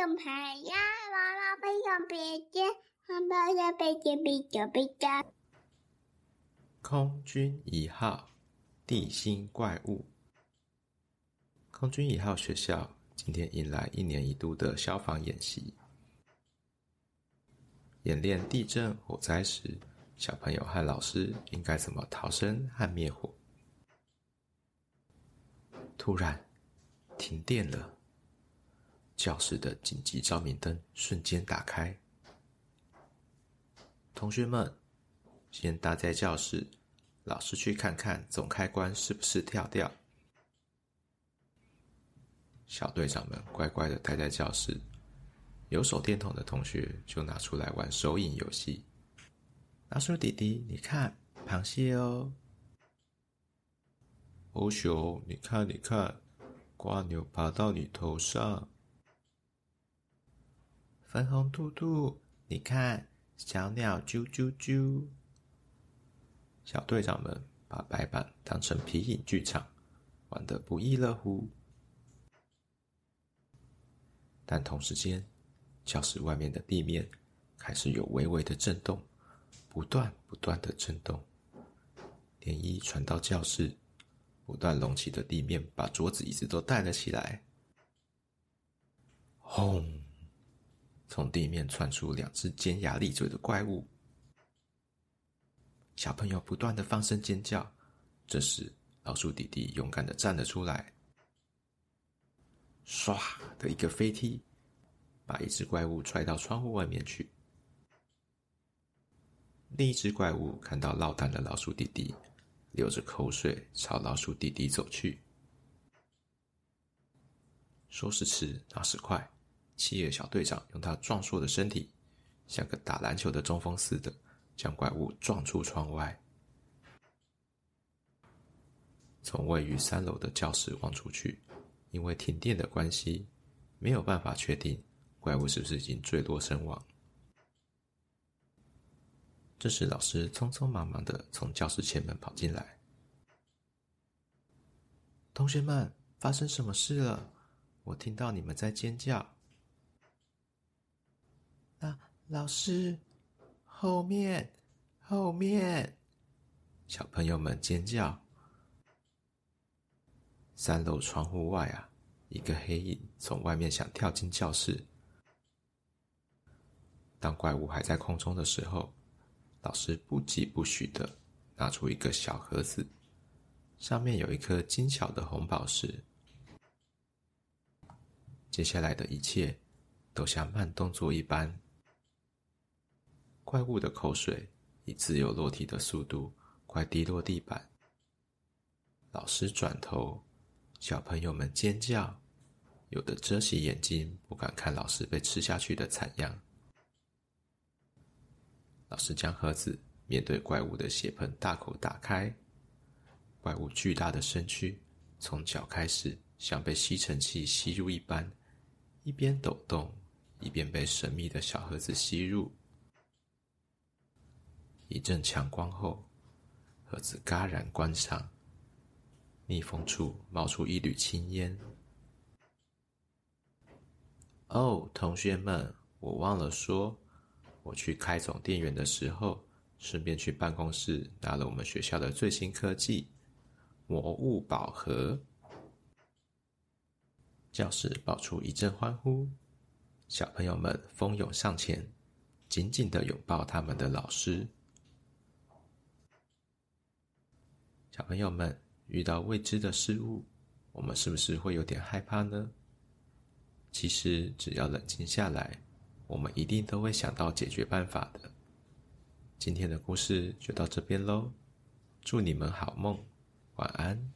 熊牌呀，娃娃飞熊别接，汉堡的别接别接别接。空军一号地心怪物。空军一号学校今天迎来一年一度的消防演习，演练地震、火灾时，小朋友和老师应该怎么逃生和灭火。突然，停电了。教室的紧急照明灯瞬间打开。同学们，先待在教室，老师去看看总开关是不是跳掉。小队长们乖乖的待在教室，有手电筒的同学就拿出来玩手影游戏。老鼠弟弟，你看，螃蟹哦。欧熊，你看，你看，蜗牛爬到你头上。粉红兔兔，你看，小鸟啾啾啾。小队长们把白板当成皮影剧场，玩得不亦乐乎。但同时间，教室外面的地面开始有微微的震动，不断不断的震动，涟漪传到教室，不断隆起的地面把桌子椅子都带了起来。轰！从地面窜出两只尖牙利嘴的怪物，小朋友不断的放声尖叫。这时，老鼠弟弟勇敢的站了出来。唰的一个飞踢，把一只怪物踹到窗户外面去。另一只怪物看到落单的老鼠弟弟，流着口水朝老鼠弟弟走去。说时迟，那时快，企鹅小队长用他壮硕的身体，像个打篮球的中锋似的，将怪物撞出窗外。从位于三楼的教室望出去。因为停电的关系，没有办法确定怪物是不是已经坠落身亡。这时，老师匆匆忙忙的从教室前门跑进来：“同学们，发生什么事了？我听到你们在尖叫。”“啊，老师，后面，后面！”小朋友们尖叫。三楼窗户外啊，一个黑影从外面想跳进教室。当怪物还在空中的时候，老师不疾不徐的拿出一个小盒子，上面有一颗精巧的红宝石。接下来的一切都像慢动作一般，怪物的口水以自由落体的速度快滴落地板。老师转头。小朋友们尖叫，有的遮起眼睛，不敢看老师被吃下去的惨样。老师将盒子面对怪物的血盆大口打开，怪物巨大的身躯从脚开始，像被吸尘器吸入一般，一边抖动，一边被神秘的小盒子吸入。一阵强光后，盒子戛然关上。密封处冒出一缕青烟。哦，同学们，我忘了说，我去开总电源的时候，顺便去办公室拿了我们学校的最新科技——魔物宝盒。教室爆出一阵欢呼，小朋友们蜂拥上前，紧紧地拥抱他们的老师。小朋友们。遇到未知的事物，我们是不是会有点害怕呢？其实，只要冷静下来，我们一定都会想到解决办法的。今天的故事就到这边喽，祝你们好梦，晚安。